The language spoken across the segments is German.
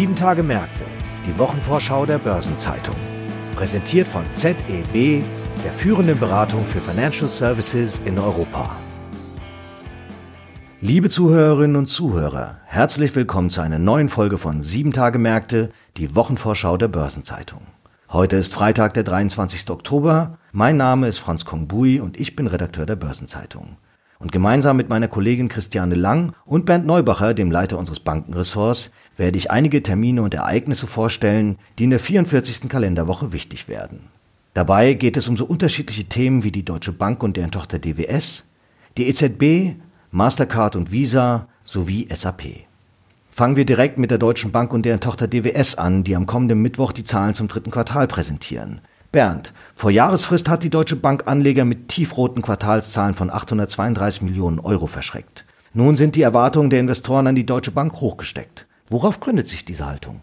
Sieben Tage Märkte, die Wochenvorschau der Börsenzeitung. Präsentiert von ZEB, der führenden Beratung für Financial Services in Europa. Liebe Zuhörerinnen und Zuhörer, herzlich willkommen zu einer neuen Folge von Sieben Tage Märkte, die Wochenvorschau der Börsenzeitung. Heute ist Freitag, der 23. Oktober. Mein Name ist Franz Kongbui und ich bin Redakteur der Börsenzeitung. Und gemeinsam mit meiner Kollegin Christiane Lang und Bernd Neubacher, dem Leiter unseres Bankenressorts, werde ich einige Termine und Ereignisse vorstellen, die in der 44. Kalenderwoche wichtig werden. Dabei geht es um so unterschiedliche Themen wie die Deutsche Bank und deren Tochter DWS, die EZB, Mastercard und Visa sowie SAP. Fangen wir direkt mit der Deutschen Bank und deren Tochter DWS an, die am kommenden Mittwoch die Zahlen zum dritten Quartal präsentieren. Bernd, vor Jahresfrist hat die Deutsche Bank Anleger mit tiefroten Quartalszahlen von 832 Millionen Euro verschreckt. Nun sind die Erwartungen der Investoren an die Deutsche Bank hochgesteckt. Worauf gründet sich diese Haltung?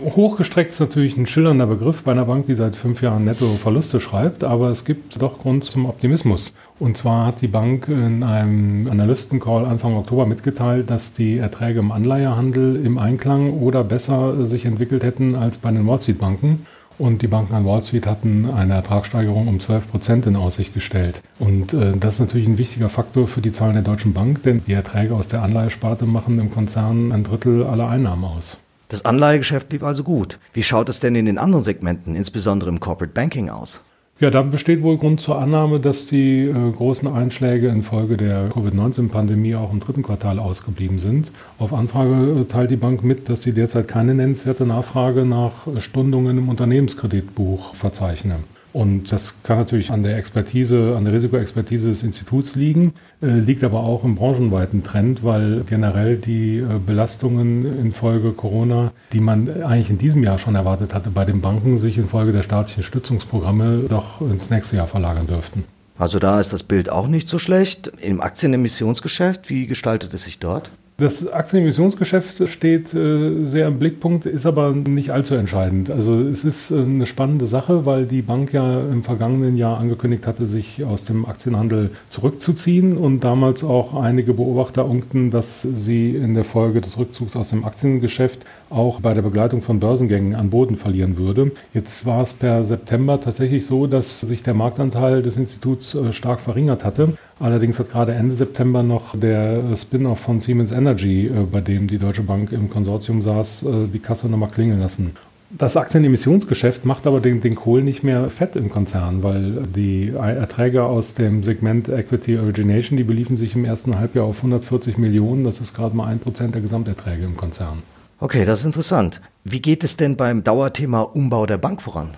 Hochgestreckt ist natürlich ein schillernder Begriff bei einer Bank, die seit fünf Jahren netto Verluste schreibt, aber es gibt doch Grund zum Optimismus. Und zwar hat die Bank in einem Analystencall Anfang Oktober mitgeteilt, dass die Erträge im Anleihehandel im Einklang oder besser sich entwickelt hätten als bei den Wall Street Banken. Und die Banken an Wall Street hatten eine Ertragssteigerung um 12 Prozent in Aussicht gestellt. Und äh, das ist natürlich ein wichtiger Faktor für die Zahlen der Deutschen Bank, denn die Erträge aus der Anleihesparte machen im Konzern ein Drittel aller Einnahmen aus. Das Anleihegeschäft lief also gut. Wie schaut es denn in den anderen Segmenten, insbesondere im Corporate Banking, aus? Ja, da besteht wohl Grund zur Annahme, dass die äh, großen Einschläge infolge der Covid-19-Pandemie auch im dritten Quartal ausgeblieben sind. Auf Anfrage äh, teilt die Bank mit, dass sie derzeit keine nennenswerte Nachfrage nach Stundungen im Unternehmenskreditbuch verzeichnen. Und das kann natürlich an der Expertise, an der Risikoexpertise des Instituts liegen, äh, liegt aber auch im branchenweiten Trend, weil generell die äh, Belastungen infolge Corona, die man eigentlich in diesem Jahr schon erwartet hatte, bei den Banken sich infolge der staatlichen Stützungsprogramme doch ins nächste Jahr verlagern dürften. Also da ist das Bild auch nicht so schlecht. Im Aktienemissionsgeschäft, wie gestaltet es sich dort? Das Aktienemissionsgeschäft steht äh, sehr im Blickpunkt, ist aber nicht allzu entscheidend. Also es ist äh, eine spannende Sache, weil die Bank ja im vergangenen Jahr angekündigt hatte, sich aus dem Aktienhandel zurückzuziehen und damals auch einige Beobachter unkten, dass sie in der Folge des Rückzugs aus dem Aktiengeschäft auch bei der Begleitung von Börsengängen an Boden verlieren würde. Jetzt war es per September tatsächlich so, dass sich der Marktanteil des Instituts äh, stark verringert hatte. Allerdings hat gerade Ende September noch der Spin-off von Siemens Energy, äh, bei dem die Deutsche Bank im Konsortium saß, äh, die Kasse nochmal klingeln lassen. Das Aktienemissionsgeschäft macht aber den, den Kohl nicht mehr fett im Konzern, weil die Erträge aus dem Segment Equity Origination, die beliefen sich im ersten Halbjahr auf 140 Millionen. Das ist gerade mal ein Prozent der Gesamterträge im Konzern. Okay, das ist interessant. Wie geht es denn beim Dauerthema Umbau der Bank voran?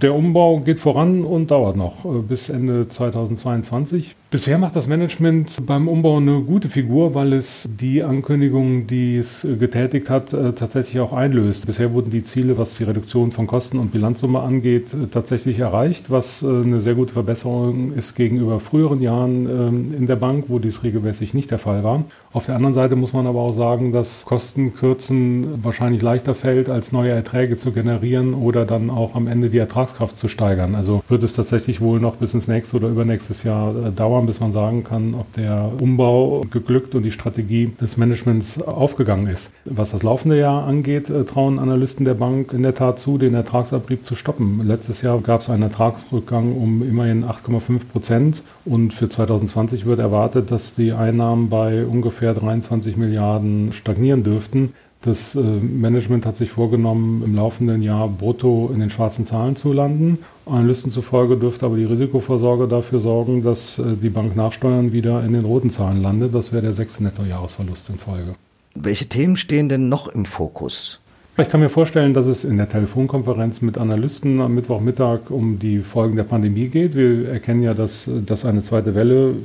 Der Umbau geht voran und dauert noch äh, bis Ende 2022. Bisher macht das Management beim Umbau eine gute Figur, weil es die Ankündigungen, die es getätigt hat, äh, tatsächlich auch einlöst. Bisher wurden die Ziele, was die Reduktion von Kosten und Bilanzsumme angeht, äh, tatsächlich erreicht, was eine sehr gute Verbesserung ist gegenüber früheren Jahren ähm, in der Bank, wo dies regelmäßig nicht der Fall war. Auf der anderen Seite muss man aber auch sagen, dass Kostenkürzen wahrscheinlich leichter fällt, als neue Erträge zu generieren oder dann auch am Ende die Ertragskraft zu steigern. Also wird es tatsächlich wohl noch bis ins nächste oder übernächstes Jahr äh, dauern, bis man sagen kann, ob der Umbau geglückt und die Strategie des Managements aufgegangen ist. Was das laufende Jahr angeht, äh, trauen Analysten der Bank in der Tat zu, den Ertragsabrieb zu stoppen. Letztes Jahr gab es einen Ertragsrückgang um immerhin 8,5 Prozent und für 2020 wird erwartet, dass die Einnahmen bei ungefähr ungefähr 23 Milliarden stagnieren dürften. Das äh, Management hat sich vorgenommen, im laufenden Jahr brutto in den schwarzen Zahlen zu landen. Analysten zufolge dürfte aber die Risikoversorger dafür sorgen, dass äh, die Bank Nachsteuern wieder in den roten Zahlen landet. Das wäre der sechste Nettojahresverlust in Folge. Welche Themen stehen denn noch im Fokus? Ich kann mir vorstellen, dass es in der Telefonkonferenz mit Analysten am Mittwochmittag um die Folgen der Pandemie geht. Wir erkennen ja, dass, dass eine zweite Welle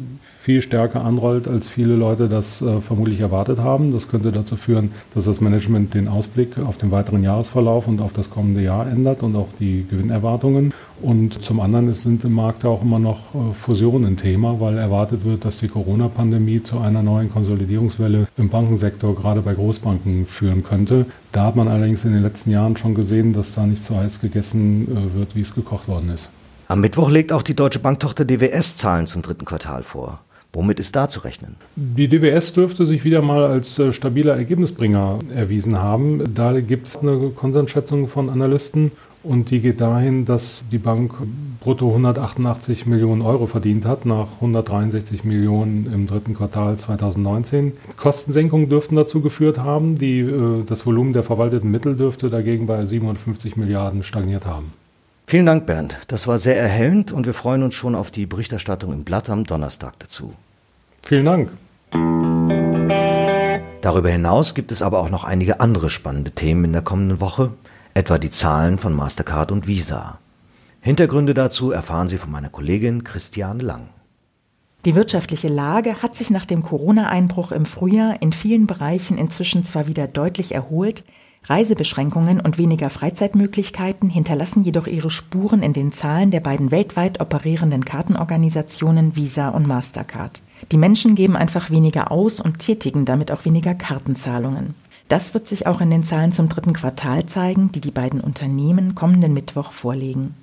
viel stärker anrollt, als viele Leute das äh, vermutlich erwartet haben. Das könnte dazu führen, dass das Management den Ausblick auf den weiteren Jahresverlauf und auf das kommende Jahr ändert und auch die Gewinnerwartungen. Und zum anderen sind im Markt auch immer noch äh, Fusionen ein Thema, weil erwartet wird, dass die Corona-Pandemie zu einer neuen Konsolidierungswelle im Bankensektor gerade bei Großbanken führen könnte. Da hat man allerdings in den letzten Jahren schon gesehen, dass da nicht so heiß gegessen äh, wird, wie es gekocht worden ist. Am Mittwoch legt auch die Deutsche Banktochter DWS Zahlen zum dritten Quartal vor. Womit ist da zu rechnen? Die DWS dürfte sich wieder mal als äh, stabiler Ergebnisbringer erwiesen haben. Da gibt es eine Konsensschätzung von Analysten und die geht dahin, dass die Bank brutto 188 Millionen Euro verdient hat, nach 163 Millionen im dritten Quartal 2019. Kostensenkungen dürften dazu geführt haben. Die, äh, das Volumen der verwalteten Mittel dürfte dagegen bei 57 Milliarden stagniert haben. Vielen Dank, Bernd. Das war sehr erhellend und wir freuen uns schon auf die Berichterstattung im Blatt am Donnerstag dazu. Vielen Dank. Darüber hinaus gibt es aber auch noch einige andere spannende Themen in der kommenden Woche, etwa die Zahlen von Mastercard und Visa. Hintergründe dazu erfahren Sie von meiner Kollegin Christiane Lang. Die wirtschaftliche Lage hat sich nach dem Corona-Einbruch im Frühjahr in vielen Bereichen inzwischen zwar wieder deutlich erholt, Reisebeschränkungen und weniger Freizeitmöglichkeiten hinterlassen jedoch ihre Spuren in den Zahlen der beiden weltweit operierenden Kartenorganisationen Visa und Mastercard. Die Menschen geben einfach weniger aus und tätigen damit auch weniger Kartenzahlungen. Das wird sich auch in den Zahlen zum dritten Quartal zeigen, die die beiden Unternehmen kommenden Mittwoch vorlegen.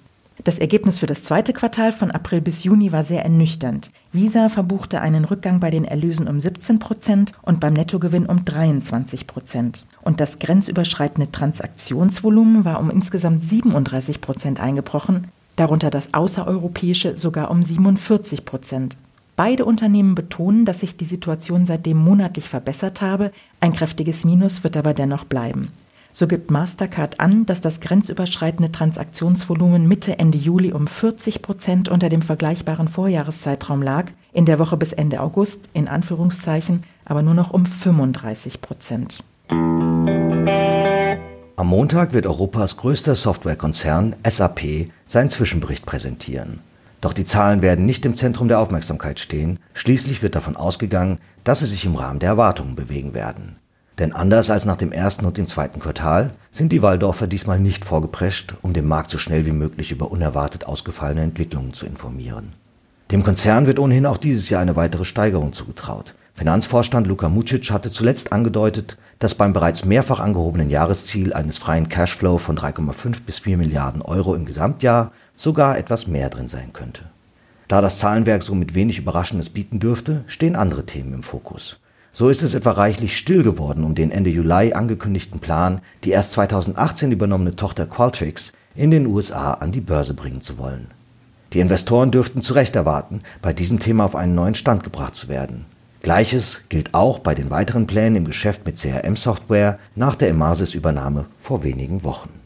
Das Ergebnis für das zweite Quartal von April bis Juni war sehr ernüchternd. Visa verbuchte einen Rückgang bei den Erlösen um 17 Prozent und beim Nettogewinn um 23 Prozent. Und das grenzüberschreitende Transaktionsvolumen war um insgesamt 37 Prozent eingebrochen, darunter das außereuropäische sogar um 47 Prozent. Beide Unternehmen betonen, dass sich die Situation seitdem monatlich verbessert habe, ein kräftiges Minus wird aber dennoch bleiben. So gibt Mastercard an, dass das grenzüberschreitende Transaktionsvolumen Mitte Ende Juli um 40 Prozent unter dem vergleichbaren Vorjahreszeitraum lag, in der Woche bis Ende August in Anführungszeichen aber nur noch um 35 Prozent. Am Montag wird Europas größter Softwarekonzern SAP seinen Zwischenbericht präsentieren. Doch die Zahlen werden nicht im Zentrum der Aufmerksamkeit stehen. Schließlich wird davon ausgegangen, dass sie sich im Rahmen der Erwartungen bewegen werden. Denn anders als nach dem ersten und dem zweiten Quartal sind die Waldorfer diesmal nicht vorgeprescht, um den Markt so schnell wie möglich über unerwartet ausgefallene Entwicklungen zu informieren. Dem Konzern wird ohnehin auch dieses Jahr eine weitere Steigerung zugetraut. Finanzvorstand Luka Mucic hatte zuletzt angedeutet, dass beim bereits mehrfach angehobenen Jahresziel eines freien Cashflow von 3,5 bis 4 Milliarden Euro im Gesamtjahr sogar etwas mehr drin sein könnte. Da das Zahlenwerk somit wenig Überraschendes bieten dürfte, stehen andere Themen im Fokus. So ist es etwa reichlich still geworden um den Ende Juli angekündigten Plan, die erst 2018 übernommene Tochter Qualtrics in den USA an die Börse bringen zu wollen. Die Investoren dürften zu Recht erwarten, bei diesem Thema auf einen neuen Stand gebracht zu werden. Gleiches gilt auch bei den weiteren Plänen im Geschäft mit CRM-Software nach der Emasis-Übernahme vor wenigen Wochen.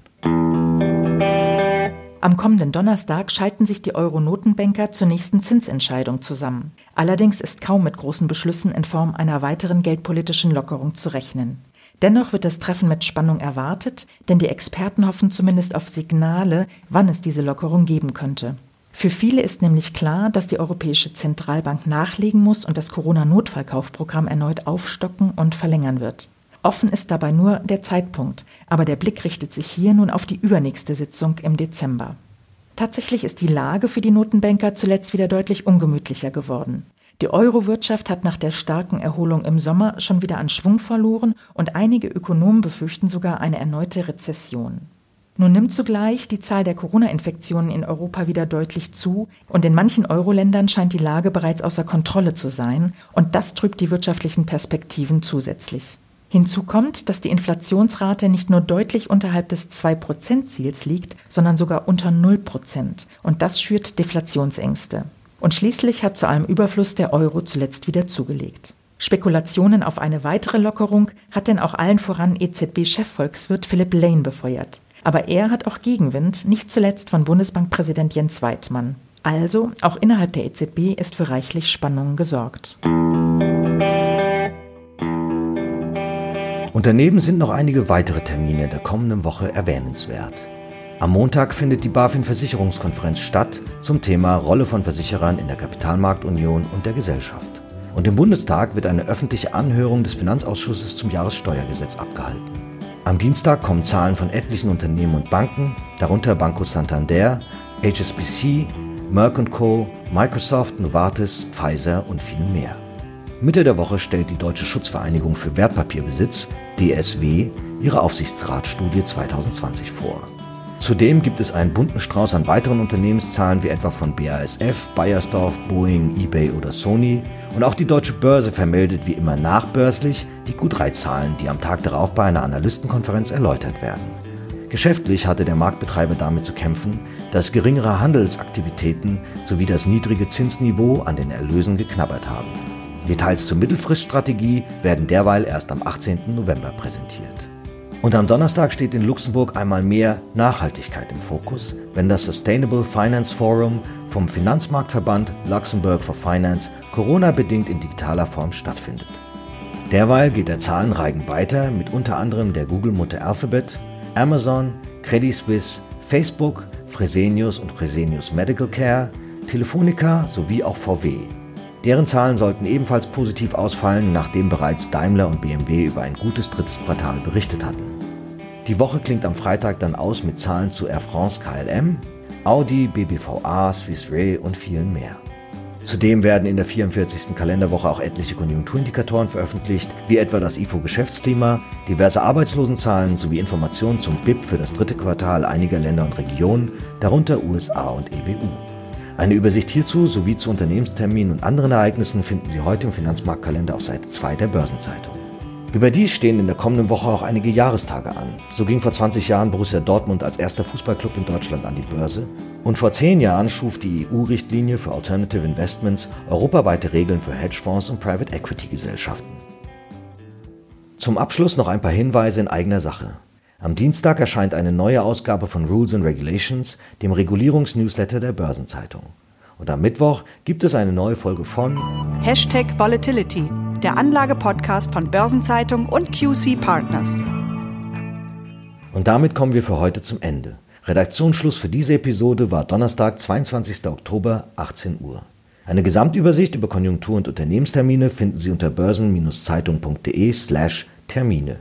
Am kommenden Donnerstag schalten sich die Euro-Notenbanker zur nächsten Zinsentscheidung zusammen. Allerdings ist kaum mit großen Beschlüssen in Form einer weiteren geldpolitischen Lockerung zu rechnen. Dennoch wird das Treffen mit Spannung erwartet, denn die Experten hoffen zumindest auf Signale, wann es diese Lockerung geben könnte. Für viele ist nämlich klar, dass die Europäische Zentralbank nachlegen muss und das Corona-Notfallkaufprogramm erneut aufstocken und verlängern wird. Offen ist dabei nur der Zeitpunkt, aber der Blick richtet sich hier nun auf die übernächste Sitzung im Dezember. Tatsächlich ist die Lage für die Notenbanker zuletzt wieder deutlich ungemütlicher geworden. Die Euro-Wirtschaft hat nach der starken Erholung im Sommer schon wieder an Schwung verloren und einige Ökonomen befürchten sogar eine erneute Rezession. Nun nimmt zugleich die Zahl der Corona-Infektionen in Europa wieder deutlich zu und in manchen Euro-Ländern scheint die Lage bereits außer Kontrolle zu sein und das trübt die wirtschaftlichen Perspektiven zusätzlich. Hinzu kommt, dass die Inflationsrate nicht nur deutlich unterhalb des 2%-Ziels liegt, sondern sogar unter 0%. Und das schürt Deflationsängste. Und schließlich hat zu allem Überfluss der Euro zuletzt wieder zugelegt. Spekulationen auf eine weitere Lockerung hat denn auch allen voran EZB-Chefvolkswirt Philipp Lane befeuert. Aber er hat auch Gegenwind, nicht zuletzt von Bundesbankpräsident Jens Weidmann. Also, auch innerhalb der EZB ist für reichlich Spannungen gesorgt. Daneben sind noch einige weitere Termine der kommenden Woche erwähnenswert. Am Montag findet die BaFin Versicherungskonferenz statt zum Thema Rolle von Versicherern in der Kapitalmarktunion und der Gesellschaft. Und im Bundestag wird eine öffentliche Anhörung des Finanzausschusses zum Jahressteuergesetz abgehalten. Am Dienstag kommen Zahlen von etlichen Unternehmen und Banken, darunter Banco Santander, HSBC, Merck Co., Microsoft, Novartis, Pfizer und viel mehr. Mitte der Woche stellt die Deutsche Schutzvereinigung für Wertpapierbesitz, DSW, ihre Aufsichtsratstudie 2020 vor. Zudem gibt es einen bunten Strauß an weiteren Unternehmenszahlen wie etwa von BASF, Bayersdorf, Boeing, eBay oder Sony. Und auch die deutsche Börse vermeldet wie immer nachbörslich die Q3-Zahlen, die am Tag darauf bei einer Analystenkonferenz erläutert werden. Geschäftlich hatte der Marktbetreiber damit zu kämpfen, dass geringere Handelsaktivitäten sowie das niedrige Zinsniveau an den Erlösen geknabbert haben. Details zur Mittelfriststrategie werden derweil erst am 18. November präsentiert. Und am Donnerstag steht in Luxemburg einmal mehr Nachhaltigkeit im Fokus, wenn das Sustainable Finance Forum vom Finanzmarktverband Luxembourg for Finance Corona-bedingt in digitaler Form stattfindet. Derweil geht der Zahlenreigen weiter mit unter anderem der Google-Mutter Alphabet, Amazon, Credit Suisse, Facebook, Fresenius und Fresenius Medical Care, Telefonica sowie auch VW. Deren Zahlen sollten ebenfalls positiv ausfallen, nachdem bereits Daimler und BMW über ein gutes drittes Quartal berichtet hatten. Die Woche klingt am Freitag dann aus mit Zahlen zu Air France KLM, Audi, BBVA, Swiss Re und vielen mehr. Zudem werden in der 44. Kalenderwoche auch etliche Konjunkturindikatoren veröffentlicht, wie etwa das IFO-Geschäftsklima, diverse Arbeitslosenzahlen sowie Informationen zum BIP für das dritte Quartal einiger Länder und Regionen, darunter USA und EWU. Eine Übersicht hierzu sowie zu Unternehmensterminen und anderen Ereignissen finden Sie heute im Finanzmarktkalender auf Seite 2 der Börsenzeitung. Überdies stehen in der kommenden Woche auch einige Jahrestage an. So ging vor 20 Jahren Borussia Dortmund als erster Fußballclub in Deutschland an die Börse. Und vor 10 Jahren schuf die EU-Richtlinie für Alternative Investments europaweite Regeln für Hedgefonds und Private Equity Gesellschaften. Zum Abschluss noch ein paar Hinweise in eigener Sache. Am Dienstag erscheint eine neue Ausgabe von Rules and Regulations, dem Regulierungsnewsletter der Börsenzeitung. Und am Mittwoch gibt es eine neue Folge von Hashtag Volatility der Anlage-Podcast von Börsenzeitung und QC Partners. Und damit kommen wir für heute zum Ende. Redaktionsschluss für diese Episode war Donnerstag, 22. Oktober, 18 Uhr. Eine Gesamtübersicht über Konjunktur- und Unternehmenstermine finden Sie unter börsen-zeitung.de slash Termine.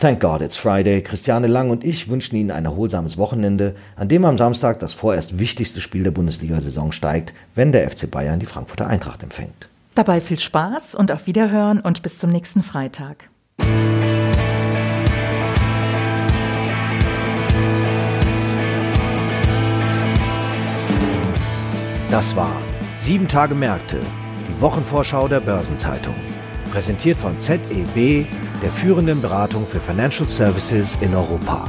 Thank God it's Friday. Christiane Lang und ich wünschen Ihnen ein erholsames Wochenende, an dem am Samstag das vorerst wichtigste Spiel der Bundesliga-Saison steigt, wenn der FC Bayern die Frankfurter Eintracht empfängt. Dabei viel Spaß und auf Wiederhören und bis zum nächsten Freitag. Das war Sieben Tage Märkte, die Wochenvorschau der Börsenzeitung. Präsentiert von ZEB, der führenden Beratung für Financial Services in Europa.